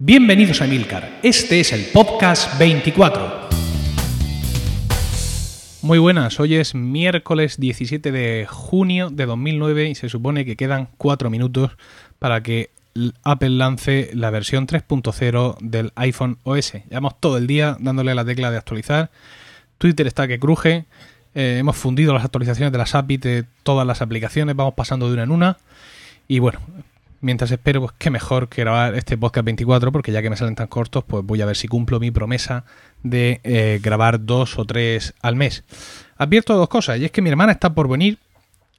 Bienvenidos a Emilcar. Este es el podcast 24. Muy buenas, hoy es miércoles 17 de junio de 2009 y se supone que quedan 4 minutos para que Apple lance la versión 3.0 del iPhone OS. Llevamos todo el día dándole la tecla de actualizar. Twitter está que cruje. Eh, hemos fundido las actualizaciones de las APIs de todas las aplicaciones. Vamos pasando de una en una. Y bueno, mientras espero, pues qué mejor que grabar este podcast 24, porque ya que me salen tan cortos, pues voy a ver si cumplo mi promesa de eh, grabar dos o tres al mes. Advierto dos cosas, y es que mi hermana está por venir,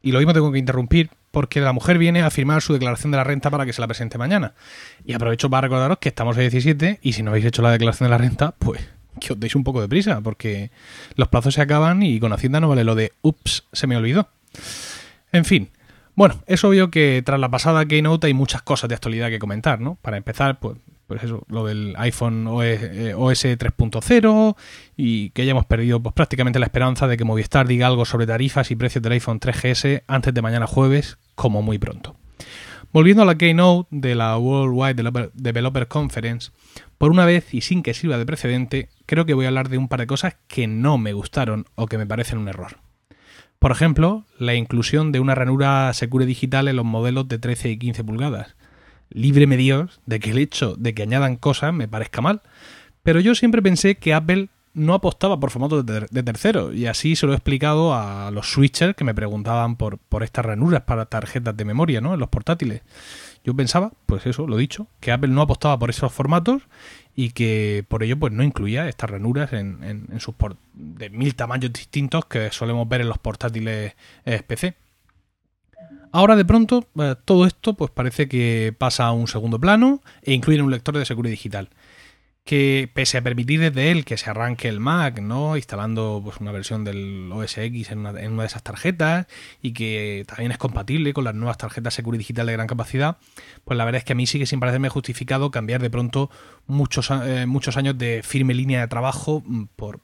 y lo mismo tengo que interrumpir, porque la mujer viene a firmar su declaración de la renta para que se la presente mañana. Y aprovecho para recordaros que estamos a 17, y si no habéis hecho la declaración de la renta, pues que os deis un poco de prisa, porque los plazos se acaban y con Hacienda no vale lo de ups, se me olvidó. En fin, bueno, es obvio que tras la pasada Keynote hay muchas cosas de actualidad que comentar, ¿no? Para empezar, pues, pues eso, lo del iPhone OS, 3.0 y que hayamos perdido pues, prácticamente la esperanza de que Movistar diga algo sobre tarifas y precios del iPhone 3GS antes de mañana jueves, como muy pronto. Volviendo a la Keynote de la Worldwide Developer Conference, por una vez y sin que sirva de precedente, creo que voy a hablar de un par de cosas que no me gustaron o que me parecen un error. Por ejemplo, la inclusión de una ranura Secure Digital en los modelos de 13 y 15 pulgadas. Líbreme Dios de que el hecho de que añadan cosas me parezca mal, pero yo siempre pensé que Apple no apostaba por formatos de, tercero y así se lo he explicado a los switchers que me preguntaban por, por estas ranuras para tarjetas de memoria ¿no? en los portátiles. Yo pensaba, pues eso, lo dicho, que Apple no apostaba por esos formatos y que por ello pues no incluía estas ranuras en, en, sus de mil tamaños distintos que solemos ver en los portátiles eh, PC. Ahora de pronto eh, todo esto pues parece que pasa a un segundo plano e incluye un lector de seguridad digital que pese a permitir desde él que se arranque el Mac, ¿no? Instalando pues, una versión del OS X en una, de esas tarjetas y que también es compatible con las nuevas tarjetas Security Digital de gran capacidad, pues la verdad es que a mí sigue sin parecerme justificado cambiar de pronto muchos, eh, muchos años de firme línea de trabajo por,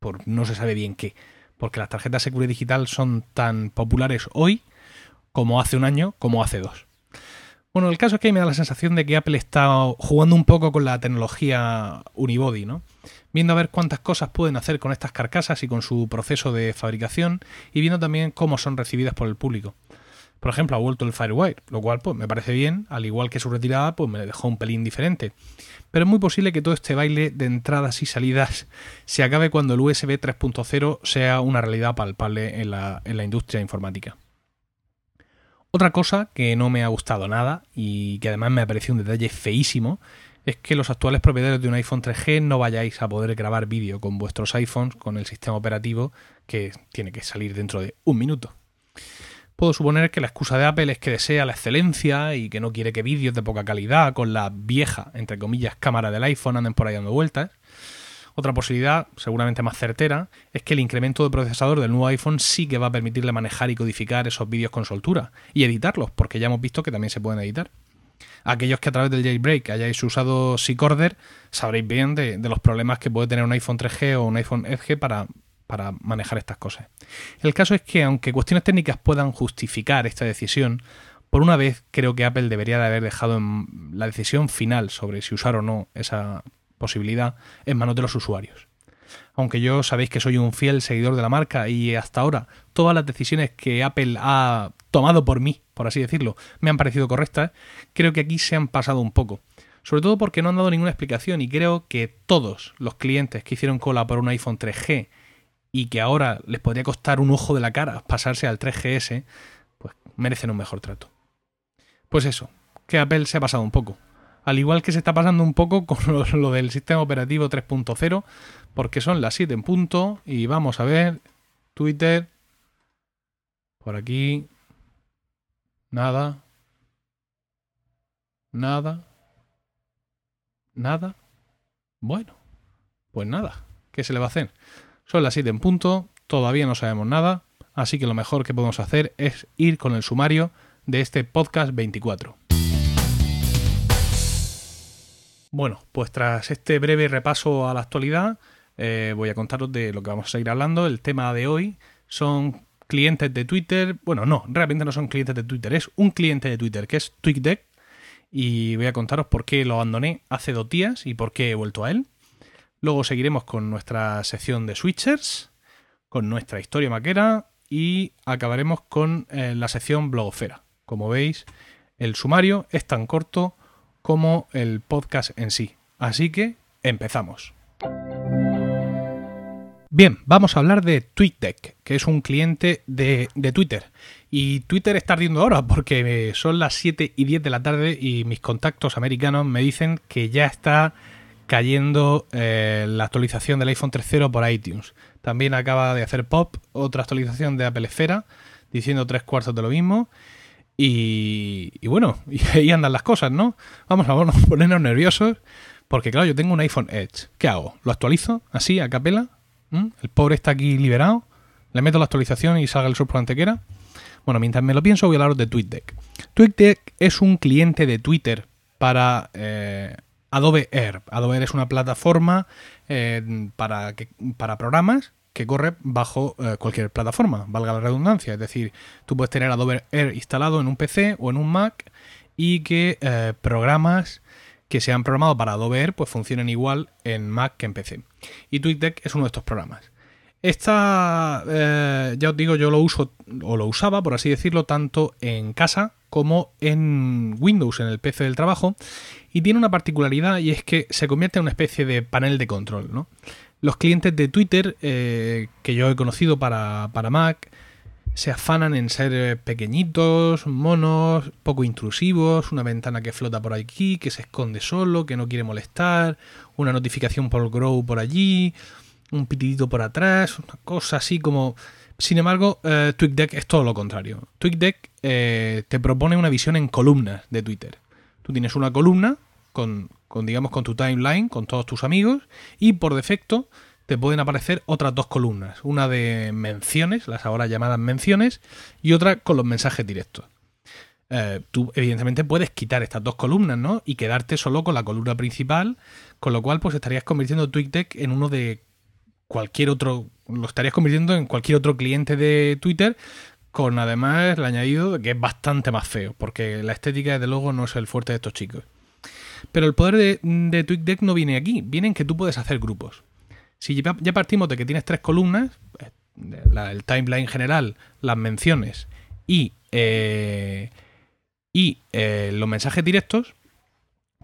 por no se sabe bien qué. Porque las tarjetas Security Digital son tan populares hoy como hace un año, como hace dos. Bueno, el caso es que me da la sensación de que Apple está jugando un poco con la tecnología unibody, ¿no? Viendo a ver cuántas cosas pueden hacer con estas carcasas y con su proceso de fabricación y viendo también cómo son recibidas por el público. Por ejemplo, ha vuelto el Firewire, lo cual pues me parece bien, al igual que su retirada pues me dejó un pelín diferente. Pero es muy posible que todo este baile de entradas y salidas se acabe cuando el USB 3.0 sea una realidad palpable en la, en la industria informática. Otra cosa que no me ha gustado nada y que además me ha parecido un detalle feísimo es que los actuales propietarios de un iPhone 3G no vayáis a poder grabar vídeo con vuestros iPhones con el sistema operativo que tiene que salir dentro de un minuto. Puedo suponer que la excusa de Apple es que desea la excelencia y que no quiere que vídeos de poca calidad con la vieja, entre comillas, cámara del iPhone anden por ahí dando vueltas. Otra posibilidad, seguramente más certera, es que el incremento de procesador del nuevo iPhone sí que va a permitirle manejar y codificar esos vídeos con soltura y editarlos, porque ya hemos visto que también se pueden editar. Aquellos que a través del jailbreak hayáis usado Secorder sabréis bien de, los problemas que puede tener un iPhone 3G o un iPhone Edge para, para manejar estas cosas. El caso es que aunque cuestiones técnicas puedan justificar esta decisión, por una vez creo que Apple debería de haber dejado en la decisión final sobre si usar o no esa posibilidad en manos de los usuarios. Aunque yo sabéis que soy un fiel seguidor de la marca y hasta ahora todas las decisiones que Apple ha tomado por mí, por así decirlo, me han parecido correctas, creo que aquí se han pasado un poco. Sobre todo porque no han dado ninguna explicación y creo que todos los clientes que hicieron cola por un iPhone 3G y que ahora les podría costar un ojo de la cara pasarse al 3GS, pues merecen un mejor trato. Pues eso, que Apple se ha pasado un poco al igual que se está pasando un poco con lo, del sistema operativo 3.0, porque son las 7 en punto y vamos a ver Twitter, por aquí, nada, nada, nada, bueno, pues nada, ¿qué se le va a hacer? Son las 7 en punto, todavía no sabemos nada, así que lo mejor que podemos hacer es ir con el sumario de este podcast 24. Bueno, pues tras este breve repaso a la actualidad, eh, voy a contaros de lo que vamos a seguir hablando. El tema de hoy son clientes de Twitter. Bueno, no, realmente no son clientes de Twitter, es un cliente de Twitter que es TweetDeck y voy a contaros por qué lo abandoné hace dos días y por qué he vuelto a él. Luego seguiremos con nuestra sección de switchers, con nuestra historia maquera y acabaremos con eh, la sección blogosfera. Como veis, el sumario es tan corto como el podcast en sí. Así que empezamos. Bien, vamos a hablar de TweetDeck, que es un cliente de, Twitter. Y Twitter está ardiendo ahora porque son las 7 y 10 de la tarde y mis contactos americanos me dicen que ya está cayendo eh, la actualización del iPhone 3.0 por iTunes. También acaba de hacer Pop otra actualización de Apple Esfera diciendo tres cuartos de lo mismo. Y, bueno, y ahí andan las cosas, ¿no? Vamos, vamos a ponernos nerviosos porque claro, yo tengo un iPhone Edge. ¿Qué hago? ¿Lo actualizo así, a capela? ¿Mm? El pobre está aquí liberado. Le meto la actualización y salga el sur por antequera. Bueno, mientras me lo pienso, voy a hablaros de TweetDeck. TweetDeck es un cliente de Twitter para eh, Adobe Air. Adobe Air es una plataforma eh, para, para programas que corre bajo eh, cualquier plataforma, valga la redundancia. Es decir, tú puedes tener Adobe Air instalado en un PC o en un Mac y que programas que se han programado para Adobe Air pues funcionen igual en Mac que en PC. Y TweetDeck es uno de estos programas. Esta, eh, ya os digo, yo lo uso o lo usaba, por así decirlo, tanto en casa como en Windows, en el PC del trabajo, y tiene una particularidad y es que se convierte en una especie de panel de control. ¿no? Los clientes de Twitter eh, que yo he conocido para, para Mac se afanan en ser eh, pequeñitos, monos, poco intrusivos, una ventana que flota por aquí, que se esconde solo, que no quiere molestar, una notificación por Grow por allí, un pitidito por atrás, una cosa así como... Sin embargo, eh, TweetDeck es todo lo contrario. TweetDeck eh, te propone una visión en columnas de Twitter. Tú tienes una columna con, con, digamos, con tu timeline, con todos tus amigos, y por defecto te pueden aparecer otras dos columnas, una de menciones, las ahora llamadas menciones, y otra con los mensajes directos. Eh, tú evidentemente puedes quitar estas dos columnas, ¿no? Y quedarte solo con la columna principal, con lo cual pues estarías convirtiendo TweetDeck en uno de cualquier otro, lo estarías convirtiendo en cualquier otro cliente de Twitter, con además el añadido de que es bastante más feo, porque la estética desde luego no es el fuerte de estos chicos. Pero el poder de, de no viene aquí, viene en que tú puedes hacer grupos. Si ya partimos de que tienes tres columnas, eh, el timeline general, las menciones y, eh, y eh, los mensajes directos,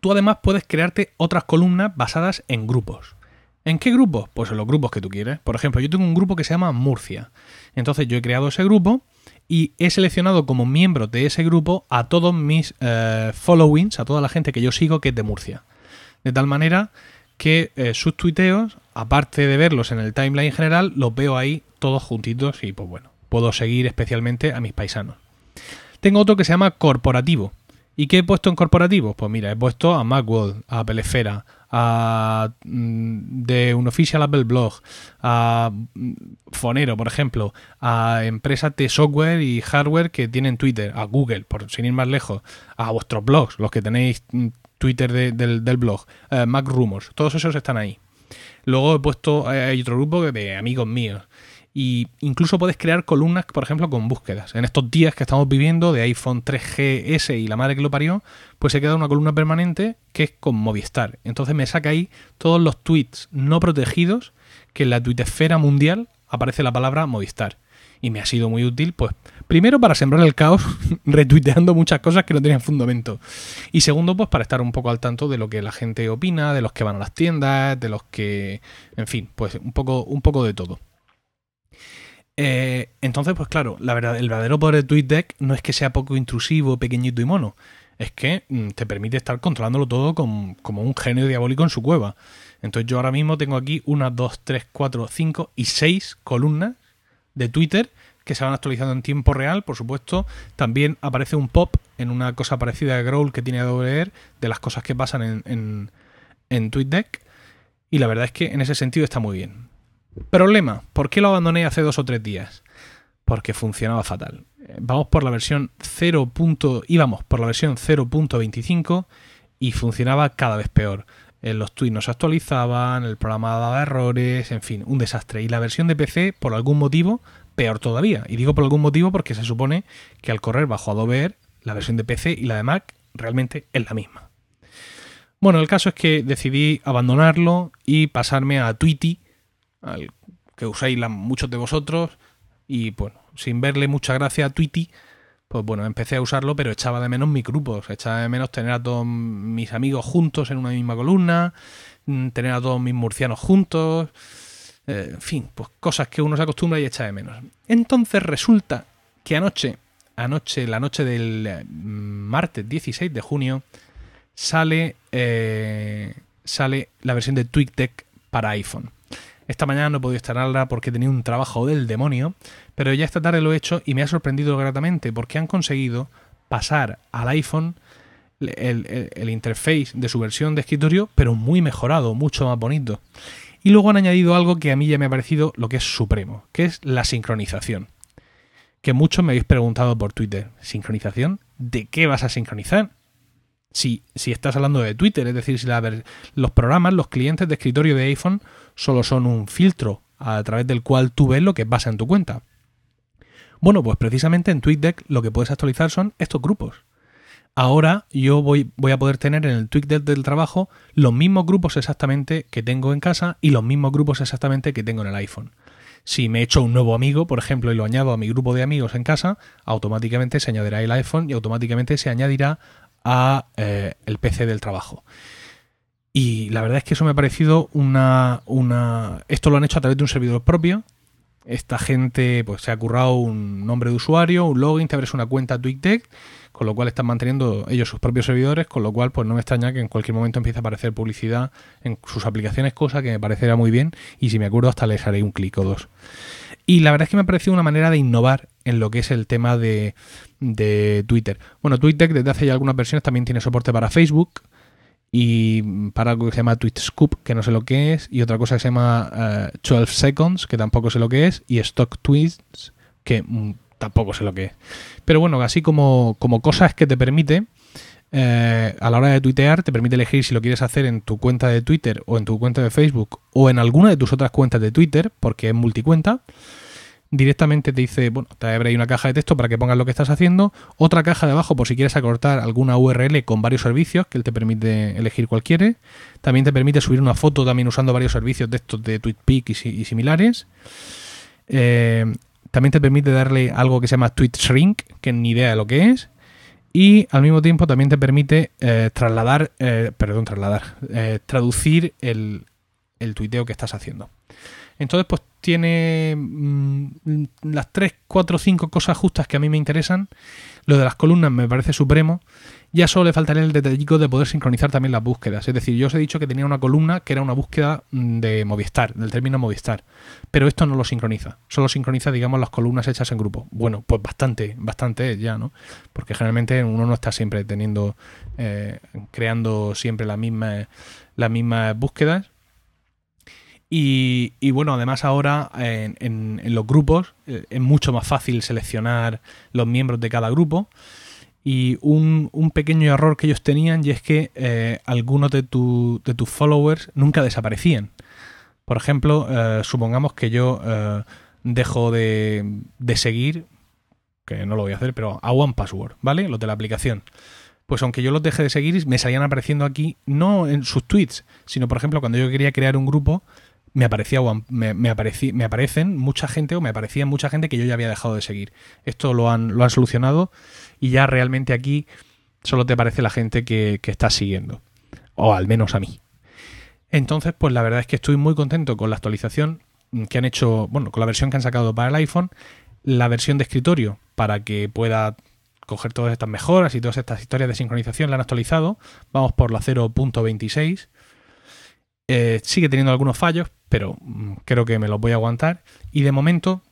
tú además puedes crearte otras columnas basadas en grupos. ¿En qué grupos? Pues en los grupos que tú quieres. Por ejemplo, yo tengo un grupo que se llama Murcia. Entonces yo he creado ese grupo y he seleccionado como miembro de ese grupo a todos mis followings, a toda la gente que yo sigo que es de Murcia. De tal manera que eh, sus tuiteos, aparte de verlos en el timeline general, los veo ahí todos juntitos y pues bueno, puedo seguir especialmente a mis paisanos. Tengo otro que se llama corporativo. ¿Y qué he puesto en corporativo? Pues mira, he puesto a Macworld, a Pelefera, a mm, de un Official Apple Blog, a mm, Fonero, por ejemplo, a empresas de software y hardware que tienen Twitter, a Google, por sin ir más lejos, a vuestros blogs, los que tenéis mm, Twitter del, blog, eh, Mac Rumors, todos esos están ahí. Luego he puesto, eh, hay otro grupo de amigos míos. Y incluso puedes crear columnas, por ejemplo, con búsquedas. En estos días que estamos viviendo de iPhone 3GS y la madre que lo parió, pues he quedado una columna permanente que es con Movistar. Entonces me saca ahí todos los tweets no protegidos que en la tuitesfera mundial aparece la palabra Movistar y me ha sido muy útil, pues primero para sembrar el caos retuiteando muchas cosas que no tenían fundamento y segundo pues para estar un poco al tanto de lo que la gente opina, de los que van a las tiendas, de los que, en fin, pues un poco, un poco de todo. Eh, entonces, pues claro, la verdad, el verdadero poder de TweetDeck no es que sea poco intrusivo, pequeñito y mono, es que mm, te permite estar controlándolo todo como, como un genio diabólico en su cueva. Entonces yo ahora mismo tengo aquí una, dos, tres, cuatro, cinco y seis columnas de Twitter que se van actualizando en tiempo real, por supuesto. También aparece un pop en una cosa parecida a Growl que tiene Air de las cosas que pasan en, en, en TweetDeck. Y la verdad es que en ese sentido está muy bien. Problema, ¿por qué lo abandoné hace dos o tres días? Porque funcionaba fatal. Vamos por la versión 0. íbamos por la versión 0.25 y funcionaba cada vez peor. Eh, los tweets no se actualizaban, el programa daba errores, en fin, un desastre. Y la versión de PC, por algún motivo, peor todavía. Y digo por algún motivo porque se supone que al correr bajo Adobe Air, la versión de PC y la de Mac realmente es la misma. Bueno, el caso es que decidí abandonarlo y pasarme a Tweety, al que usáis muchos de vosotros, y bueno, sin verle mucha gracia a Tweety, pues bueno, empecé a usarlo, pero echaba de menos mis grupos, echaba de menos tener a todos mis amigos juntos en una misma columna, mm, tener a todos mis murcianos juntos, eh, en fin, pues cosas que uno se acostumbra y echa de menos. Entonces resulta que anoche, anoche, la noche del eh, martes 16 de junio, sale, eh, sale la versión de TweetDeck para iPhone. Esta mañana no he podido instalarla porque tenido un trabajo del demonio, pero ya esta tarde lo he hecho y me ha sorprendido gratamente porque han conseguido pasar al iPhone el, el, interface de su versión de escritorio, pero muy mejorado, mucho más bonito. Y luego han añadido algo que a mí ya me ha parecido lo que es supremo, que es la sincronización. Que muchos me habéis preguntado por Twitter, ¿sincronización? ¿De qué vas a sincronizar? Si, estás hablando de Twitter, es decir, si los programas, los clientes de escritorio de iPhone solo son un filtro a través del cual tú ves lo que pasa en tu cuenta. Bueno, pues precisamente en TweetDeck lo que puedes actualizar son estos grupos. Ahora yo voy, voy a poder tener en el TweetDeck del trabajo los mismos grupos exactamente que tengo en casa y los mismos grupos exactamente que tengo en el iPhone. Si me he hecho un nuevo amigo, por ejemplo, y lo añado a mi grupo de amigos en casa, automáticamente se añadirá el iPhone y automáticamente se añadirá a eh, el PC del trabajo. Y la verdad es que eso me ha parecido una, una... Esto lo han hecho a través de un servidor propio, esta gente pues se ha currado un nombre de usuario, un login, te abres una cuenta TweetDeck, con lo cual están manteniendo ellos sus propios servidores, con lo cual pues no me extraña que en cualquier momento empiece a aparecer publicidad en sus aplicaciones, cosa que me parecerá muy bien y si me acuerdo hasta les haré un clic o dos. Y la verdad es que me ha parecido una manera de innovar en lo que es el tema de, de Twitter. Bueno, TweetDeck desde hace ya algunas versiones también tiene soporte para Facebook, y para algo que se llama TweetScoop, que no sé lo que es, y otra cosa que se llama 12 eh, Seconds, que tampoco sé lo que es, y Stock Tweets, que mm, tampoco sé lo que es. Pero bueno, así como, como cosas que te permite, eh, a la hora de tuitear, te permite elegir si lo quieres hacer en tu cuenta de Twitter o en tu cuenta de Facebook o en alguna de tus otras cuentas de Twitter, porque es multicuenta directamente te dice, bueno, te abre ahí una caja de texto para que pongas lo que estás haciendo, otra caja de abajo por si quieres acortar alguna URL con varios servicios, que él te permite elegir cualquiera. También te permite subir una foto también usando varios servicios de estos de TweetPic y, similares. Eh, también te permite darle algo que se llama TweetShrink, que ni idea de lo que es. Y al mismo tiempo también te permite eh, trasladar, eh, perdón, trasladar, traducir el, el tuiteo que estás haciendo. Entonces, pues tiene mm, las 3, 4, 5 cosas justas que a mí me interesan. Lo de las columnas me parece supremo. Ya solo le faltaría el detallico de poder sincronizar también las búsquedas. Es decir, yo os he dicho que tenía una columna que era una búsqueda mm, de Movistar, del término Movistar. Pero esto no lo sincroniza. Solo sincroniza, digamos, las columnas hechas en grupo. Bueno, pues bastante, bastante ya, ¿no? Porque generalmente uno no está siempre teniendo, eh, creando siempre las mismas, las búsquedas y, bueno, además ahora en, los grupos eh, es mucho más fácil seleccionar los miembros de cada grupo. Y un, pequeño error que ellos tenían y es que eh, algunos de, de, tus followers nunca desaparecían. Por ejemplo, eh, supongamos que yo dejo de, de, seguir, que no lo voy a hacer, pero a OnePassword, ¿vale? Los de la aplicación. Pues aunque yo los deje de seguir, me salían apareciendo aquí, no en sus tweets, sino por ejemplo cuando yo quería crear un grupo, me aparecía me, me, me aparecen mucha gente o me aparecía mucha gente que yo ya había dejado de seguir. Esto lo han, lo han solucionado y ya realmente aquí solo te aparece la gente que, que estás siguiendo. O al menos a mí. Entonces, pues la verdad es que estoy muy contento con la actualización que han hecho, bueno, con la versión que han sacado para el iPhone, la versión de escritorio para que pueda coger todas estas mejoras y todas estas historias de sincronización la han actualizado. Vamos por la 0.26 eh, sigue teniendo algunos fallos, pero mm, creo que me los voy a aguantar. Y de momento,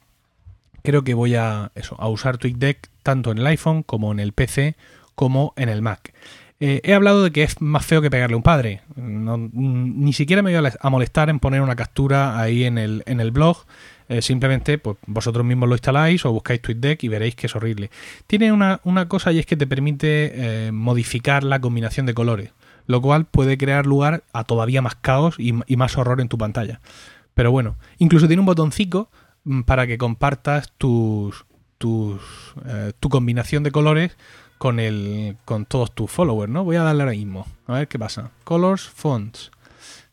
creo que voy a, eso, a usar TweetDeck tanto en el iPhone como en el PC como en el Mac. Eh, he hablado de que es más feo que pegarle un padre. Mm, ni siquiera me voy a molestar en poner una captura ahí en el, en el blog. Eh, simplemente pues, vosotros mismos lo instaláis o buscáis TweetDeck y veréis que es horrible. Tiene una, una cosa y es que te permite modificar la combinación de colores lo cual puede crear lugar a todavía más caos y, más horror en tu pantalla. Pero bueno, incluso tiene un botoncito mm, para que compartas tus, eh, tu combinación de colores con el con todos tus followers, ¿no? Voy a darle ahora mismo. A ver qué pasa. Colors, fonts.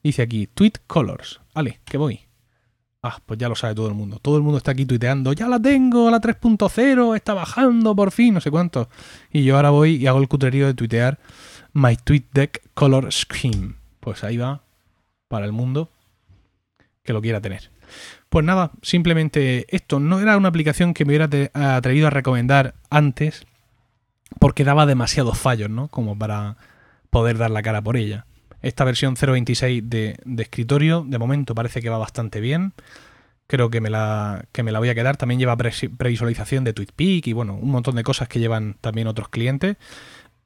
Dice aquí, tweet colors. Vale, que voy. Ah, pues ya lo sabe todo el mundo. Todo el mundo está aquí tuiteando. Ya la tengo, la 3.0, está bajando por fin, no sé cuánto. Y yo ahora voy y hago el cutrerío de tuitear My Tweet Deck Color Scheme. Pues ahí va para el mundo que lo quiera tener. Pues nada, simplemente esto no era una aplicación que me hubiera atrevido a recomendar antes porque daba demasiados fallos, ¿no? Como para poder dar la cara por ella. Esta versión 0.26 de, de escritorio, de momento parece que va bastante bien. Creo que me la, que me la voy a quedar. También lleva previsualización de TweetPeak y bueno, un montón de cosas que llevan también otros clientes.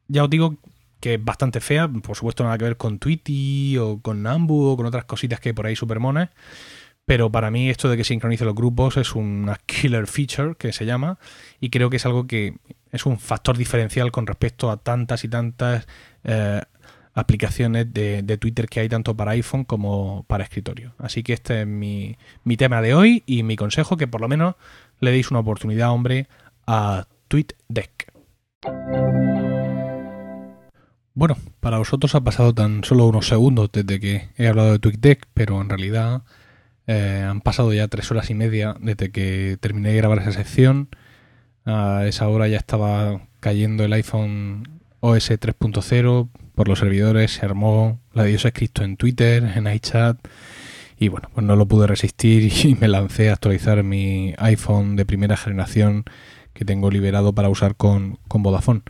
Ya os digo que es bastante fea, por supuesto nada que ver con Tweety o con Nambu o con otras cositas que por ahí super monas. Pero para mí esto de que sincronice los grupos es una killer feature que se llama y creo que es algo que es un factor diferencial con respecto a tantas y tantas eh, aplicaciones de, Twitter que hay tanto para iPhone como para escritorio. Así que este es mi, tema de hoy y mi consejo que por lo menos le deis una oportunidad, hombre, a TweetDeck. Bueno, para vosotros ha pasado tan solo unos segundos desde que he hablado de TweetDeck, pero en realidad eh, han pasado ya tres horas y media desde que terminé de grabar esa sección. A esa hora ya estaba cayendo el iPhone OS 3.0 por los servidores, se armó la diosa Cristo en Twitter, en iChat. Y bueno, pues no lo pude resistir y me lancé a actualizar mi iPhone de primera generación que tengo liberado para usar con, con Vodafone.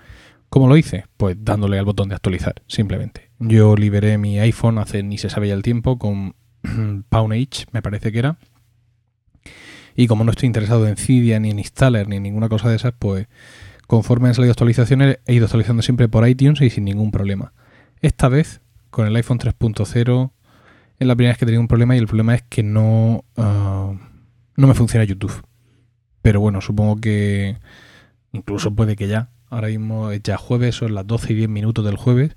¿Cómo lo hice? Pues dándole al botón de actualizar, simplemente. Yo liberé mi iPhone hace ni se sabe ya el tiempo con Pawnage, me parece que era. Y como no estoy interesado en Cydia, ni en Installer, ni en ninguna cosa de esas, pues Conforme han salido actualizaciones, he ido actualizando siempre por iTunes y sin ningún problema. Esta vez, con el iPhone 3.0, es la primera vez que he tenido un problema y el problema es que no, ah, no me funciona YouTube. Pero bueno, supongo que incluso puede que ya. Ahora mismo es ya jueves, son las 12 y 10 minutos del jueves.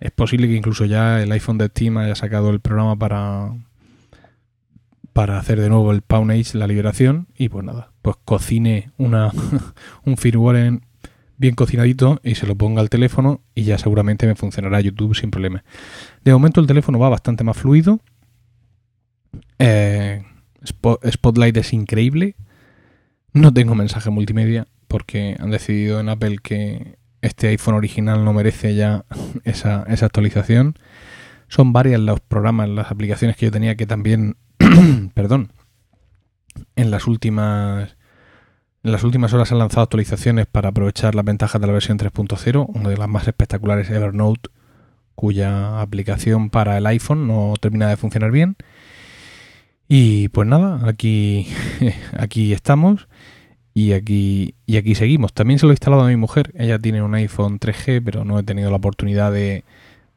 Es posible que incluso ya el iPhone de Steam haya sacado el programa para, para hacer de nuevo el Pawnage, la liberación, y pues nada, pues cocine una, un firmware bien cocinadito y se lo ponga al teléfono y ya seguramente me funcionará YouTube sin problema. De momento el teléfono va bastante más fluido. Eh, Spotlight es increíble. No tengo mensaje multimedia porque han decidido en Apple que este iPhone original no merece ya esa, esa actualización. Son varias los programas, las aplicaciones que yo tenía que también perdón, en las últimas en las últimas horas han lanzado actualizaciones para aprovechar las ventajas de la versión 3.0, una de las más espectaculares Evernote, cuya aplicación para el iPhone no termina de funcionar bien. Y pues nada, aquí, aquí estamos y aquí, y aquí seguimos. También se lo he instalado a mi mujer. Ella tiene un iPhone 3G, pero no he tenido la oportunidad de,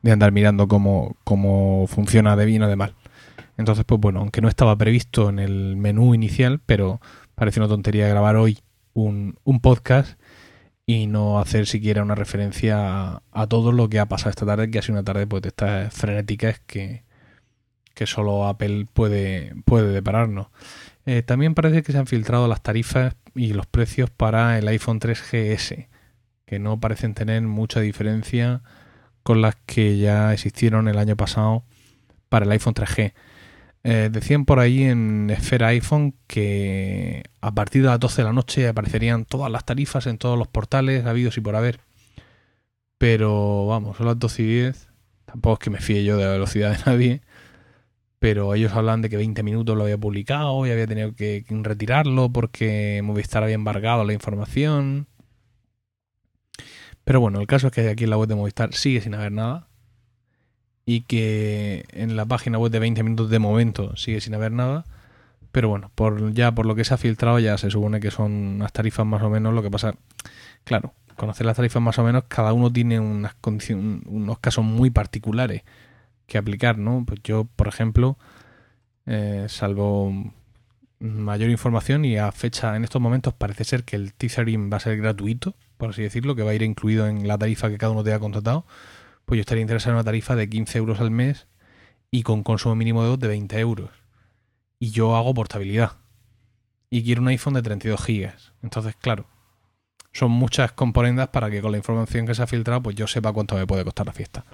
de andar mirando cómo, cómo funciona de bien o de mal. Entonces, pues bueno, aunque no estaba previsto en el menú inicial, pero parece una tontería grabar hoy un, podcast y no hacer siquiera una referencia a, todo lo que ha pasado esta tarde, que ha sido una tarde pues de estas frenéticas que, que solo Apple puede, puede depararnos. Eh, también parece que se han filtrado las tarifas y los precios para el iPhone 3GS, que no parecen tener mucha diferencia con las que ya existieron el año pasado para el iPhone 3G. Eh, decían por ahí en Esfera iPhone que a partir de las 12 de la noche aparecerían todas las tarifas en todos los portales habidos y por haber. Pero vamos, son las 12 y 10. Tampoco es que me fíe yo de la velocidad de nadie. Pero ellos hablan de que 20 minutos lo había publicado y había tenido que retirarlo porque Movistar había embargado la información. Pero bueno, el caso es que aquí en la web de Movistar sigue sin haber nada y que en la página web de 20 minutos de momento sigue sin haber nada. Pero bueno, por, ya por lo que se ha filtrado ya se supone que son unas tarifas más o menos. Lo que pasa, claro, conocer las tarifas más o menos, cada uno tiene unas unos casos muy particulares que aplicar, ¿no? Pues yo, por ejemplo, eh, salvo mayor información y a fecha en estos momentos parece ser que el Tethering va a ser gratuito, por así decirlo, que va a ir incluido en la tarifa que cada uno tenga contratado pues yo estaría interesado en una tarifa de 15 euros al mes y con consumo mínimo de, de 20 euros. Y yo hago portabilidad. Y quiero un iPhone de 32 gigas. Entonces, claro, son muchas componentes para que con la información que se ha filtrado, pues yo sepa cuánto me puede costar la fiesta.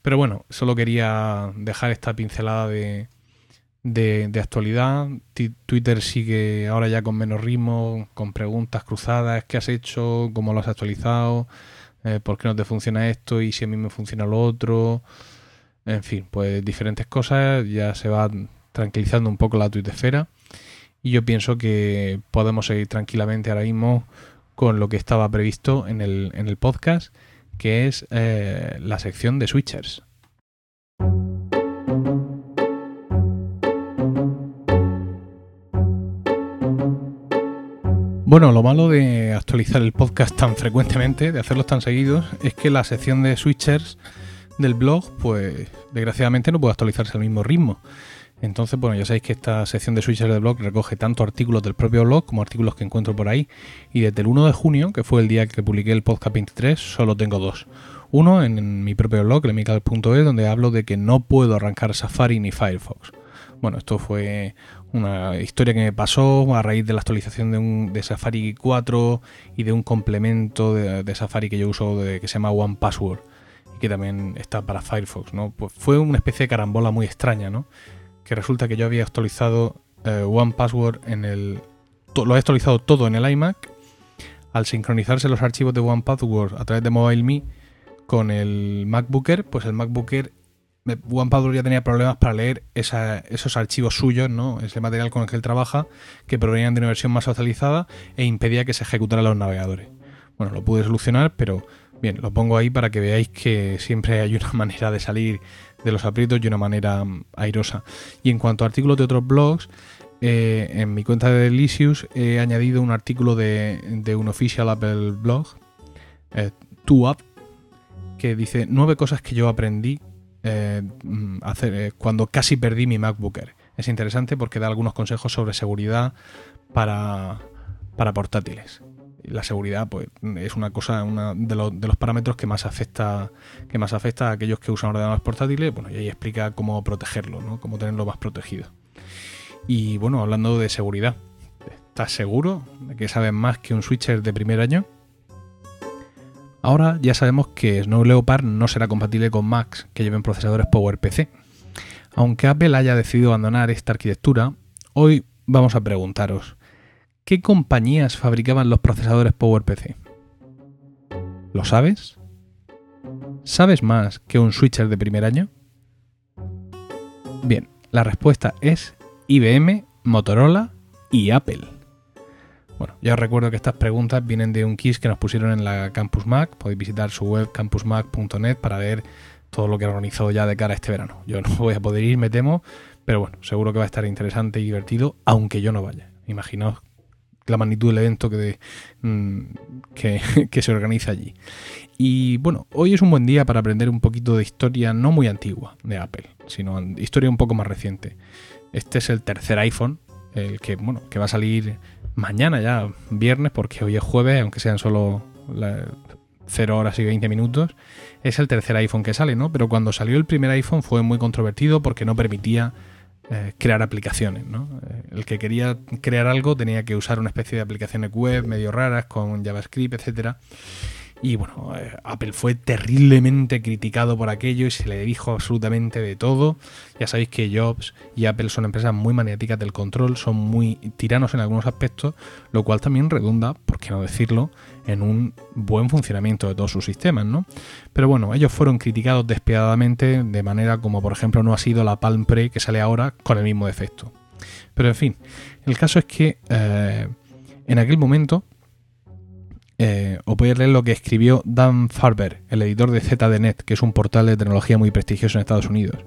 Pero bueno, solo quería dejar esta pincelada de, de, actualidad. Twitter sigue ahora ya con menos ritmo, con preguntas cruzadas, ¿qué has hecho? ¿Cómo lo has actualizado? Eh, ¿Por qué no te funciona esto? ¿Y si a mí me funciona lo otro? En fin, pues diferentes cosas. Ya se va tranquilizando un poco la esfera Y yo pienso que podemos seguir tranquilamente ahora mismo con lo que estaba previsto en el, en el podcast, que es eh, la sección de switchers. Bueno, lo malo de actualizar el podcast tan frecuentemente, de hacerlos tan seguidos, es que la sección de switchers del blog, pues desgraciadamente no puede actualizarse al mismo ritmo. Entonces, bueno, ya sabéis que esta sección de switchers del blog recoge tanto artículos del propio blog como artículos que encuentro por ahí. Y desde el 1 de junio, que fue el día que publiqué el podcast 23, solo tengo dos. Uno en mi propio blog, lemical.es, donde hablo de que no puedo arrancar Safari ni Firefox. Bueno, esto fue una historia que me pasó a raíz de la actualización de, un, de Safari 4 y de un complemento de, Safari que yo uso de, que se llama One Password y que también está para Firefox, ¿no? Pues fue una especie de carambola muy extraña, ¿no? Que resulta que yo había actualizado eh, One Password en el... lo he actualizado todo en el iMac. Al sincronizarse los archivos de One Password a través de MobileMe con el MacBooker, pues el MacBooker One Password ya tenía problemas para leer esos archivos suyos, ¿no? ese material con el que él trabaja, que provenían de una versión más actualizada e impedía que se ejecutaran los navegadores. Bueno, lo pude solucionar, pero bien, lo pongo ahí para que veáis que siempre hay una manera de salir de los aprietos de una manera mm, airosa. Y en cuanto a artículos de otros blogs, eh, en mi cuenta de Delicious he añadido un artículo de, un official Apple blog, eh, up que dice nueve cosas que yo aprendí eh, mm, eh, cuando casi perdí mi MacBooker. Es interesante porque da algunos consejos sobre seguridad para, para portátiles la seguridad pues es una cosa una de, los, de, los parámetros que más afecta que más afecta a aquellos que usan ordenadores portátiles bueno y ahí explica cómo protegerlo ¿no? cómo tenerlo más protegido y bueno hablando de seguridad ¿estás seguro de que sabes más que un switcher de primer año? Ahora ya sabemos que Snow Leopard no será compatible con Macs que lleven procesadores PowerPC. Aunque Apple haya decidido abandonar esta arquitectura, hoy vamos a preguntaros, ¿Qué compañías fabricaban los procesadores PowerPC? ¿Lo sabes? ¿Sabes más que un switcher de primer año? Bien, la respuesta es IBM, Motorola y Apple. Bueno, ya os recuerdo que estas preguntas vienen de un quiz que nos pusieron en la Campus Mac. Podéis visitar su web campusmac.net para ver todo lo que he organizado ya de cara a este verano. Yo no voy a poder ir, me temo, pero bueno, seguro que va a estar interesante y divertido, aunque yo no vaya. Imaginaos la magnitud del evento mm, que, que, se organiza allí. Y bueno, hoy es un buen día para aprender un poquito de historia no muy antigua de Apple, sino historia un poco más reciente. Este es el tercer iPhone, el que, bueno, que va a salir mañana ya, viernes, porque hoy es jueves, aunque sean solo 0 horas y 20 minutos. Es el tercer iPhone que sale, ¿no? Pero cuando salió el primer iPhone fue muy controvertido porque no permitía eh, crear aplicaciones. ¿no? Eh, el que quería crear algo tenía que usar una especie de aplicaciones web medio raras con JavaScript, etcétera. Y bueno, eh, Apple fue terriblemente criticado por aquello y se le dijo absolutamente de todo. Ya sabéis que Jobs y Apple son empresas muy maniáticas del control, son muy tiranos en algunos aspectos, lo cual también redunda, por qué no decirlo, en un buen funcionamiento de todos sus sistemas, ¿no? Pero bueno, ellos fueron criticados despiadadamente de manera como por ejemplo no ha sido la Palm Pre que sale ahora con el mismo defecto. Pero en fin, el caso es que eh, en aquel momento eh, os voy a leer lo que escribió Dan Farber, el editor de ZDNet, que es un portal de tecnología muy prestigioso en Estados Unidos.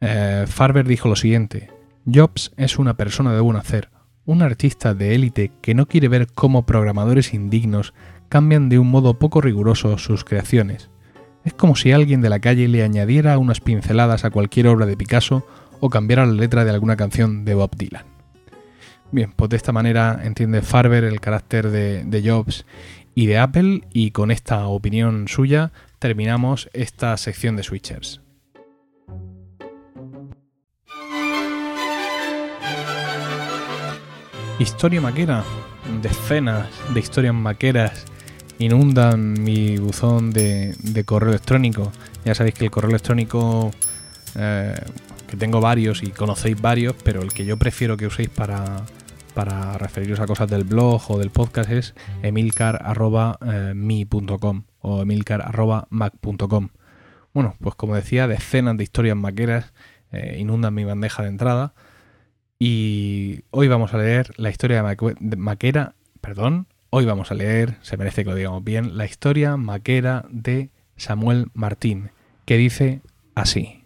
Eh, Farber dijo lo siguiente: Jobs es una persona de buen hacer, un artista de élite que no quiere ver cómo programadores indignos cambian de un modo poco riguroso sus creaciones. Es como si alguien de la calle le añadiera unas pinceladas a cualquier obra de Picasso o cambiara la letra de alguna canción de Bob Dylan. Bien, pues de esta manera entiende Farber el carácter de, Jobs y de Apple y con esta opinión suya terminamos esta sección de switchers. Historia maquera, decenas de historias maqueras inundan mi buzón de, correo electrónico. Ya sabéis que el correo electrónico, eh, que tengo varios y conocéis varios, pero el que yo prefiero que uséis para, para referiros a cosas del blog o del podcast es emilcar.mi.com o emilcar.mac.com. Bueno, pues como decía, decenas de historias maqueras eh, inundan mi bandeja de entrada. Y hoy vamos a leer la historia de, Maquera, perdón, hoy vamos a leer, se merece que lo digamos bien, la historia maquera de Samuel Martín, que dice así.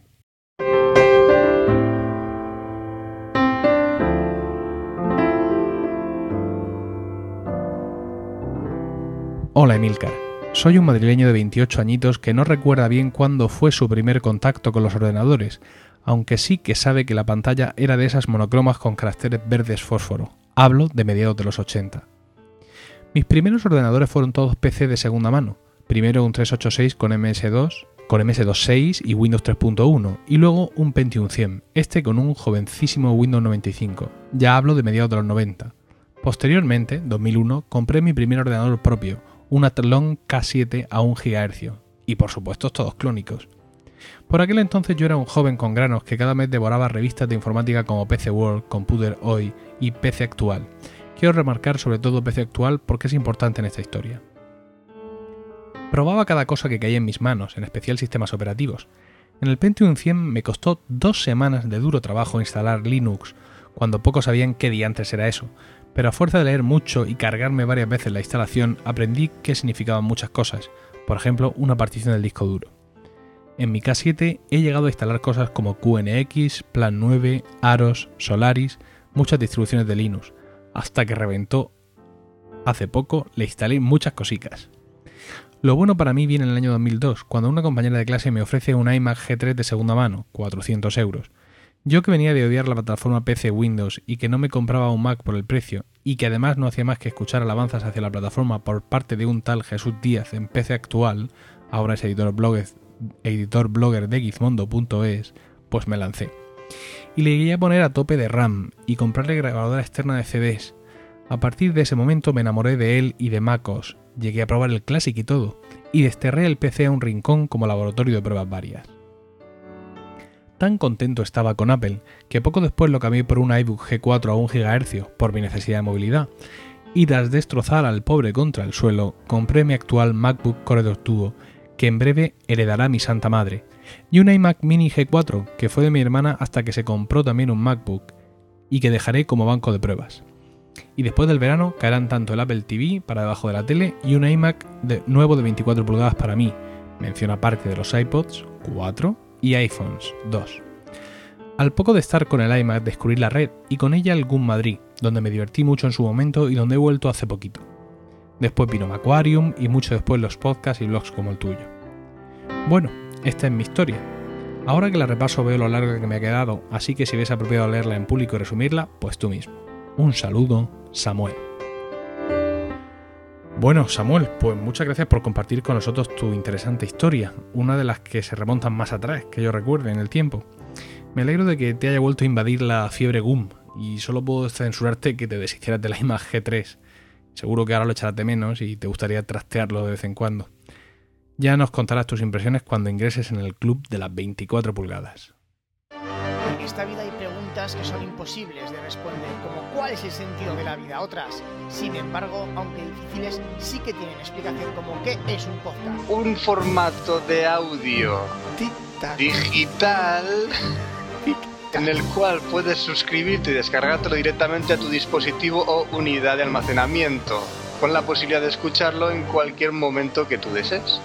Hola Emilcar. Soy un madrileño de 28 añitos que no recuerda bien cuándo fue su primer contacto con los ordenadores, aunque sí que sabe que la pantalla era de esas monocromas con caracteres verdes fósforo. Hablo de mediados de los 80. Mis primeros ordenadores fueron todos PC de segunda mano. Primero un 386 con MS2, con MS26 y Windows 3.1, y luego un Pentium 100, este con un jovencísimo Windows 95. Ya hablo de mediados de los 90. Posteriormente, 2001, compré mi primer ordenador propio, un Athlon K7 a 1 GHz, y por supuesto todos clónicos. Por aquel entonces yo era un joven con granos que cada mes devoraba revistas de informática como PC World, Computer Hoy y PC Actual. Quiero remarcar sobre todo PC Actual porque es importante en esta historia. Probaba cada cosa que caía en mis manos, en especial sistemas operativos. En el Pentium 100 me costó dos semanas de duro trabajo instalar Linux, cuando pocos sabían qué diantres era eso, pero a fuerza de leer mucho y cargarme varias veces la instalación, aprendí qué significaban muchas cosas, por ejemplo, una partición del disco duro. En mi K7 he llegado a instalar cosas como QNX, Plan 9, Aros, Solaris, muchas distribuciones de Linux, hasta que reventó. Hace poco le instalé muchas cositas. Lo bueno para mí viene en el año 2002, cuando una compañera de clase me ofrece un iMac G3 de segunda mano, 400 euros, yo que venía de odiar la plataforma PC Windows y que no me compraba un Mac por el precio, y que además no hacía más que escuchar alabanzas hacia la plataforma por parte de un tal Jesús Díaz en PC actual, ahora es editor blogger, de gizmondo.es, pues me lancé. Y le llegué a poner a tope de RAM y comprarle grabadora externa de CDs. A partir de ese momento me enamoré de él y de MacOS, llegué a probar el Classic y todo, y desterré el PC a un rincón como laboratorio de pruebas varias. Tan contento estaba con Apple que poco después lo cambié por un iBook G4 a 1 GHz por mi necesidad de movilidad. Y tras destrozar al pobre contra el suelo, compré mi actual MacBook Corridor Duo, que en breve heredará mi santa madre, y un iMac Mini G4, que fue de mi hermana hasta que se compró también un MacBook, y que dejaré como banco de pruebas. Y después del verano caerán tanto el Apple TV para debajo de la tele y un iMac nuevo de 24 pulgadas para mí, menciona aparte de los iPods 4 y iPhones 2. Al poco de estar con el iMac descubrí la red y con ella el Madrid, donde me divertí mucho en su momento y donde he vuelto hace poquito. Después vino Macquarium y mucho después los podcasts y blogs como el tuyo. Bueno, esta es mi historia. Ahora que la repaso veo lo larga que me ha quedado, así que si ves apropiado leerla en público y resumirla, pues tú mismo. Un saludo, Samuel. Bueno, Samuel, pues muchas gracias por compartir con nosotros tu interesante historia, una de las que se remontan más atrás, que yo recuerde en el tiempo. Me alegro de que te haya vuelto a invadir la fiebre GUM y solo puedo censurarte que te deshicieras de la imagen G3. Seguro que ahora lo echarás de menos y te gustaría trastearlo de vez en cuando. Ya nos contarás tus impresiones cuando ingreses en el club de las 24 pulgadas. Preguntas que son imposibles de responder, como cuál es el sentido de la vida. Otras, sin embargo, aunque difíciles, sí que tienen explicación como qué es un podcast. Un formato de audio digital en el cual puedes suscribirte y descargártelo directamente a tu dispositivo o unidad de almacenamiento, con la posibilidad de escucharlo en cualquier momento que tú desees.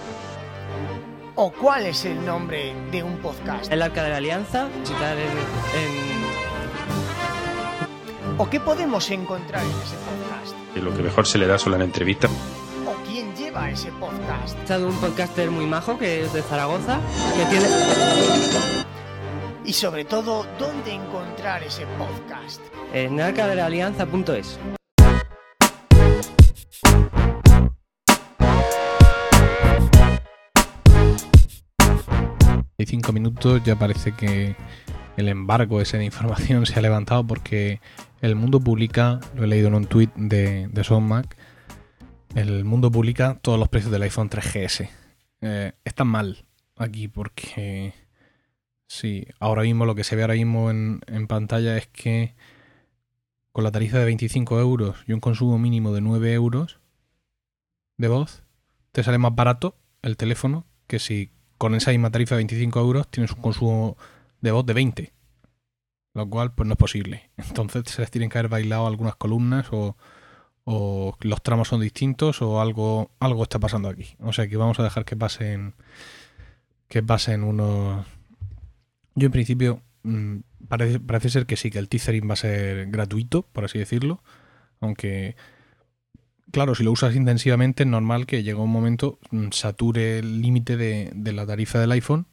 ¿O cuál es el nombre de un podcast? El Arca de la Alianza, visitar en, ¿O qué podemos encontrar en ese podcast? Y lo que mejor se le da son las entrevistas. ¿O quién lleva ese podcast? He un podcaster muy majo que es de Zaragoza, que tiene... Y sobre todo, ¿dónde encontrar ese podcast? En arcadelalianza.es. cinco minutos ya parece que el embargo ese de información se ha levantado porque el mundo publica, lo he leído en un tweet de, de Mac, el mundo publica todos los precios del iPhone 3GS. Eh, están mal aquí porque sí, ahora mismo lo que se ve ahora mismo en, en pantalla es que con la tarifa de 25 euros y un consumo mínimo de 9 euros de voz, te sale más barato el teléfono que si con esa misma tarifa de 25 euros tienes un consumo de voz de 20. Lo cual, pues no es posible. Entonces se les tienen que haber bailado algunas columnas o, los tramos son distintos o algo, algo está pasando aquí. O sea que vamos a dejar que pasen que pasen unos... Yo en principio mm, parece, parece ser que sí, que el teasering va a ser gratuito, por así decirlo. Aunque, claro, si lo usas intensivamente es normal que llegue un momento mm, sature el límite de, de la tarifa del iPhone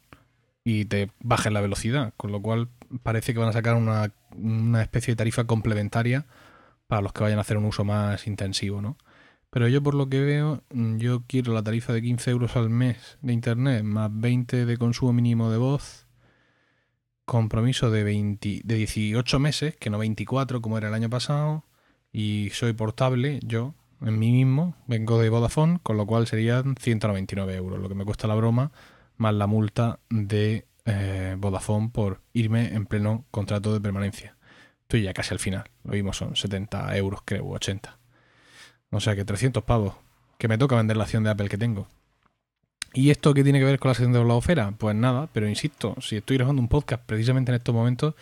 y te baje la velocidad. Con lo cual parece que van a sacar una, una especie de tarifa complementaria para los que vayan a hacer un uso más intensivo, ¿no? Pero yo por lo que veo, mm, yo quiero la tarifa de 15 euros al mes de internet más 20 de consumo mínimo de voz, compromiso de, 20, de 18 meses, que no 24 como era el año pasado, y soy portable, yo, en mí mismo, vengo de Vodafone, con lo cual serían 199 euros, lo que me cuesta la broma, más la multa de eh, Vodafone por irme en pleno contrato de permanencia. Estoy ya casi al final. Lo mismo son 70 euros, creo, 80. O sea que 300 pavos. Que me toca vender la acción de Apple que tengo. ¿Y esto qué tiene que ver con la sección de blogosfera? Pues nada, pero insisto, si estoy grabando un podcast precisamente en estos momentos,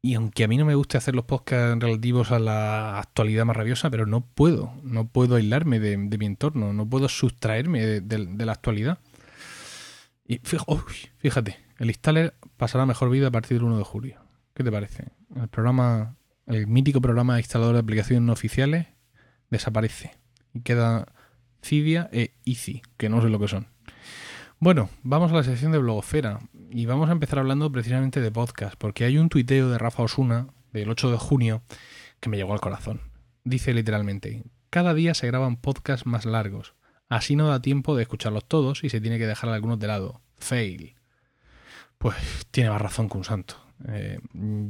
y aunque a mí no me guste hacer los podcasts relativos a la actualidad más rabiosa, pero no puedo, no puedo aislarme de, mi entorno, no puedo sustraerme de, la actualidad. Y fíjate, el installer pasará mejor vida a partir del 1 de julio. ¿Qué te parece? El programa, el mítico programa de instalador de aplicaciones no oficiales desaparece y queda Cydia e Easy, que no sé lo que son. Bueno, vamos a la sección de blogosfera y vamos a empezar hablando precisamente de podcast, porque hay un tuiteo de Rafa Osuna del 8 de junio que me llegó al corazón. Dice literalmente, cada día se graban podcasts más largos, así no da tiempo de escucharlos todos y se tiene que dejar algunos de lado. Fail. Pues tiene más razón que un santo. Eh,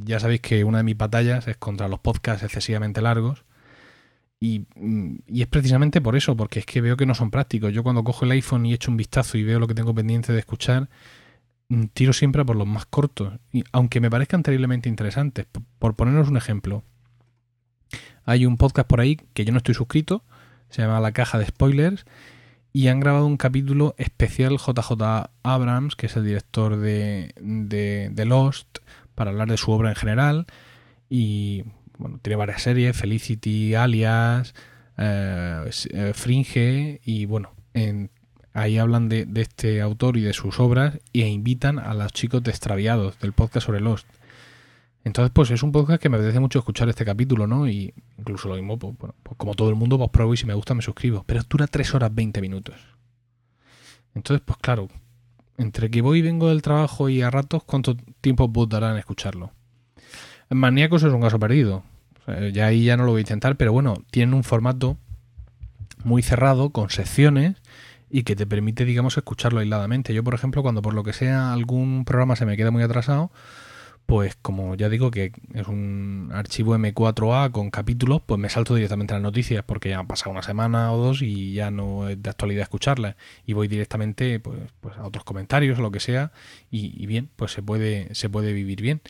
ya sabéis que una de mis batallas es contra los podcasts excesivamente largos. Y, es precisamente por eso, porque es que veo que no son prácticos. Yo cuando cojo el iPhone y echo un vistazo y veo lo que tengo pendiente de escuchar, mm, tiro siempre por los más cortos. Y aunque me parezcan terriblemente interesantes. Por ponernos un ejemplo, hay un podcast por ahí que yo no estoy suscrito, se llama La Caja de Spoilers, y han grabado un capítulo especial JJ Abrams, que es el director de, de, de Lost, para hablar de su obra en general. Y bueno, tiene varias series, Felicity, Alias, eh, eh, Fringe, y bueno, ahí hablan de, este autor y de sus obras e invitan a los chicos de Extraviados, del podcast sobre Lost. Entonces, pues es un podcast que me apetece mucho escuchar este capítulo, ¿no? Y incluso lo mismo, pues, pues como todo el mundo, pues pruebo y si me gusta me suscribo. Pero dura 3 horas 20 minutos. Entonces, pues claro, entre que voy y vengo del trabajo y a ratos, ¿cuánto tiempo vos darán en escucharlo? Maníacos es un caso perdido. ya ahí ya no lo voy a intentar, pero bueno, tienen un formato muy cerrado, con secciones, y que te permite, digamos, escucharlo aisladamente. Yo, por ejemplo, cuando por lo que sea algún programa se me queda muy atrasado, pues como ya digo que es un archivo M4A con capítulos, pues me salto directamente las noticias porque ya han pasado una semana o dos y ya no es de actualidad escucharlas y voy directamente pues, pues a otros comentarios o lo que sea y, bien, pues se puede, se puede vivir bien.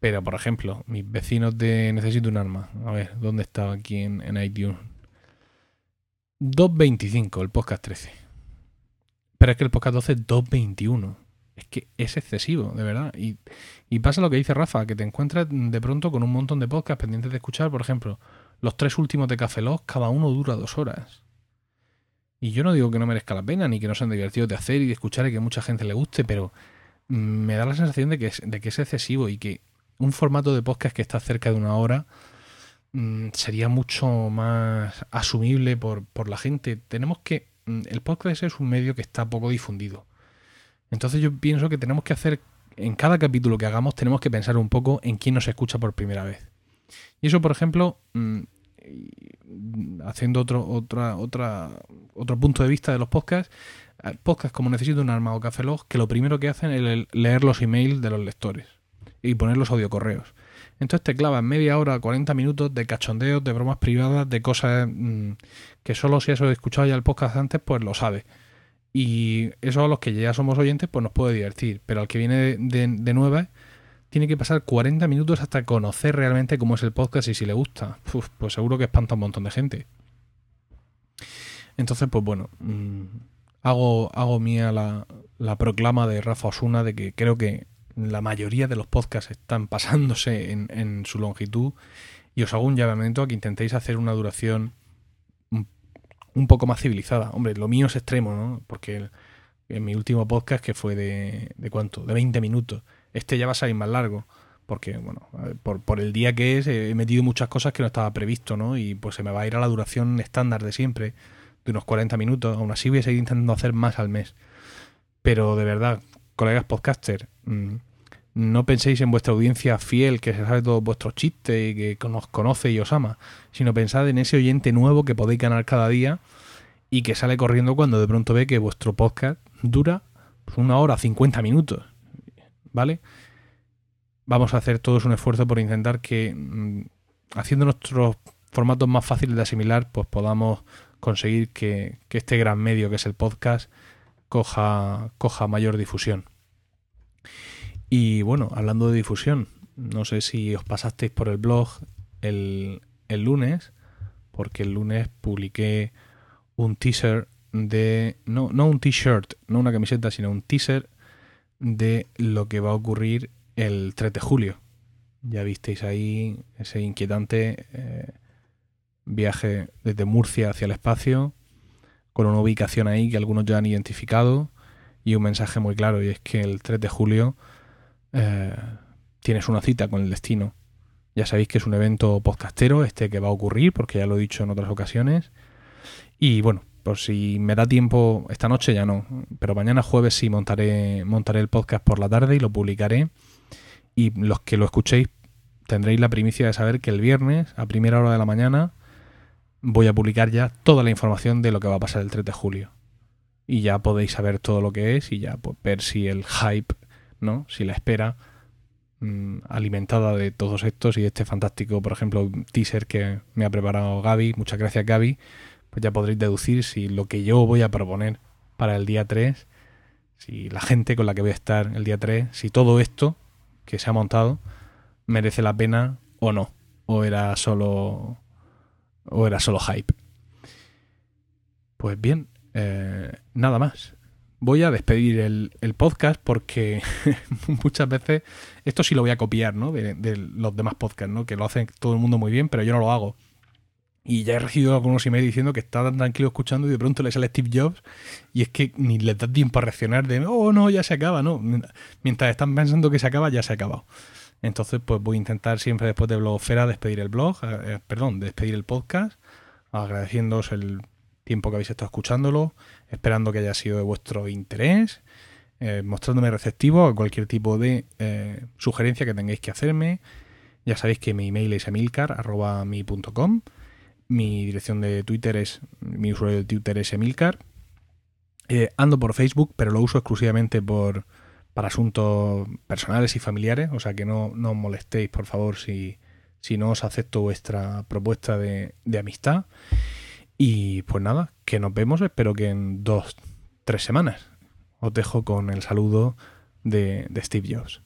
Pero, por ejemplo, mis vecinos de Necesito un arma. A ver, ¿dónde estaba aquí en, en iTunes? 2.25, el podcast 13. Pero es que el podcast 12 es 2.21 es que es excesivo, de verdad. Y, pasa lo que dice Rafa, que te encuentras de pronto con un montón de podcasts pendientes de escuchar. Por ejemplo, los tres últimos de Café cada uno dura dos horas. Y yo no digo que no merezca la pena, ni que no sean divertidos de hacer y de escuchar y que mucha gente le guste, pero me da la sensación de que es, de que es excesivo y que un formato de podcast que está cerca de una hora mm, sería mucho más asumible por, por la gente. Tenemos que... Mm, el podcast es un medio que está poco difundido entonces yo pienso que tenemos que hacer, en cada capítulo que hagamos, tenemos que pensar un poco en quién nos escucha por primera vez. Y eso, por ejemplo, mm, haciendo otro, otra, otra, otro punto de vista de los podcasts, eh, podcasts como Necesito un arma o Café Log, que lo primero que hacen es leer los emails de los lectores y poner los audiocorreos. Entonces te clavas media hora, 40 minutos de cachondeos, de bromas privadas, de cosas mm, que solo si has escuchado ya el podcast antes, pues lo sabes. Y eso a los que ya somos oyentes, pues nos puede divertir. Pero al que viene de, de, nueva, tiene que pasar 40 minutos hasta conocer realmente cómo es el podcast y si le gusta. pues seguro que espanta un montón de gente. Entonces, pues bueno, mm, hago, hago mía la, la proclama de Rafa Osuna de que creo que la mayoría de los podcasts están pasándose en, su longitud y os hago un llamamiento a que intentéis hacer una duración un, poco más civilizada. Hombre, lo mío es extremo, ¿no? Porque en mi último podcast, que fue de, de cuánto, de 20 minutos, este ya va a salir más largo. Porque, bueno, por, el día que es, he metido muchas cosas que no estaba previsto, ¿no? Y pues se me va a ir a la duración estándar de siempre, de unos 40 minutos. Aún así voy a seguir intentando hacer más al mes. Pero de verdad, colegas podcaster, mm, no penséis en vuestra audiencia fiel que se sabe todos vuestros chistes y que os conoce y os ama, sino pensad en ese oyente nuevo que podéis ganar cada día y que sale corriendo cuando de pronto ve que vuestro podcast dura una hora, 50 minutos. ¿Vale? Vamos a hacer todos un esfuerzo por intentar que, mm, haciendo nuestros formatos más fáciles de asimilar, pues podamos conseguir que, que este gran medio que es el podcast coja, coja mayor difusión. Y bueno, hablando de difusión, no sé si os pasasteis por el blog el, el lunes, porque el lunes publiqué un teaser de. No, no un t-shirt, no una camiseta, sino un teaser de lo que va a ocurrir el 3 de julio. Ya visteis ahí ese inquietante eh, viaje desde Murcia hacia el espacio, con una ubicación ahí que algunos ya han identificado y un mensaje muy claro, y es que el 3 de julio eh, tienes una cita con el destino. Ya sabéis que es un evento podcastero, este que va a ocurrir, porque ya lo he dicho en otras ocasiones. Y bueno, por si me da tiempo, esta noche ya no, pero mañana jueves sí montaré, montaré el podcast por la tarde y lo publicaré. Y los que lo escuchéis tendréis la primicia de saber que el viernes, a primera hora de la mañana, voy a publicar ya toda la información de lo que va a pasar el 3 de julio. Y ya podéis saber todo lo que es y ya pues, ver si el hype ¿no? Si la espera mm, alimentada de todos estos y este fantástico, por ejemplo, teaser que me ha preparado Gaby, muchas gracias Gaby, pues ya podréis deducir si lo que yo voy a proponer para el día 3, si la gente con la que voy a estar el día 3, si todo esto que se ha montado merece la pena o no, o era solo o era solo hype. Pues bien, eh, nada más voy a despedir el, podcast porque muchas veces esto sí lo voy a copiar, ¿no? De, los demás podcasts, ¿no? Que lo hacen todo el mundo muy bien, pero yo no lo hago. Y ya he recibido algunos emails diciendo que está tan tranquilo escuchando y de pronto le sale Steve Jobs y es que ni le da tiempo a reaccionar de, oh, no, ya se acaba, ¿no? Mientras están pensando que se acaba, ya se ha acabado. Entonces, pues voy a intentar siempre después de Blogosfera despedir el blog, eh, perdón, despedir el podcast, agradeciéndoos el tiempo que habéis estado escuchándolo, esperando que haya sido de vuestro interés, eh, mostrándome receptivo a cualquier tipo de eh, sugerencia que tengáis que hacerme. Ya sabéis que mi email es emilcar.mi.com. Mi dirección de Twitter es, mi usuario de Twitter es emilcar. Eh, ando por Facebook, pero lo uso exclusivamente por, para asuntos personales y familiares, o sea que no, no os molestéis, por favor, si, si no os acepto vuestra propuesta de amistad. Y pues nada, que nos vemos, espero que en dos, tres semanas. Os dejo con el saludo de, Steve Jobs.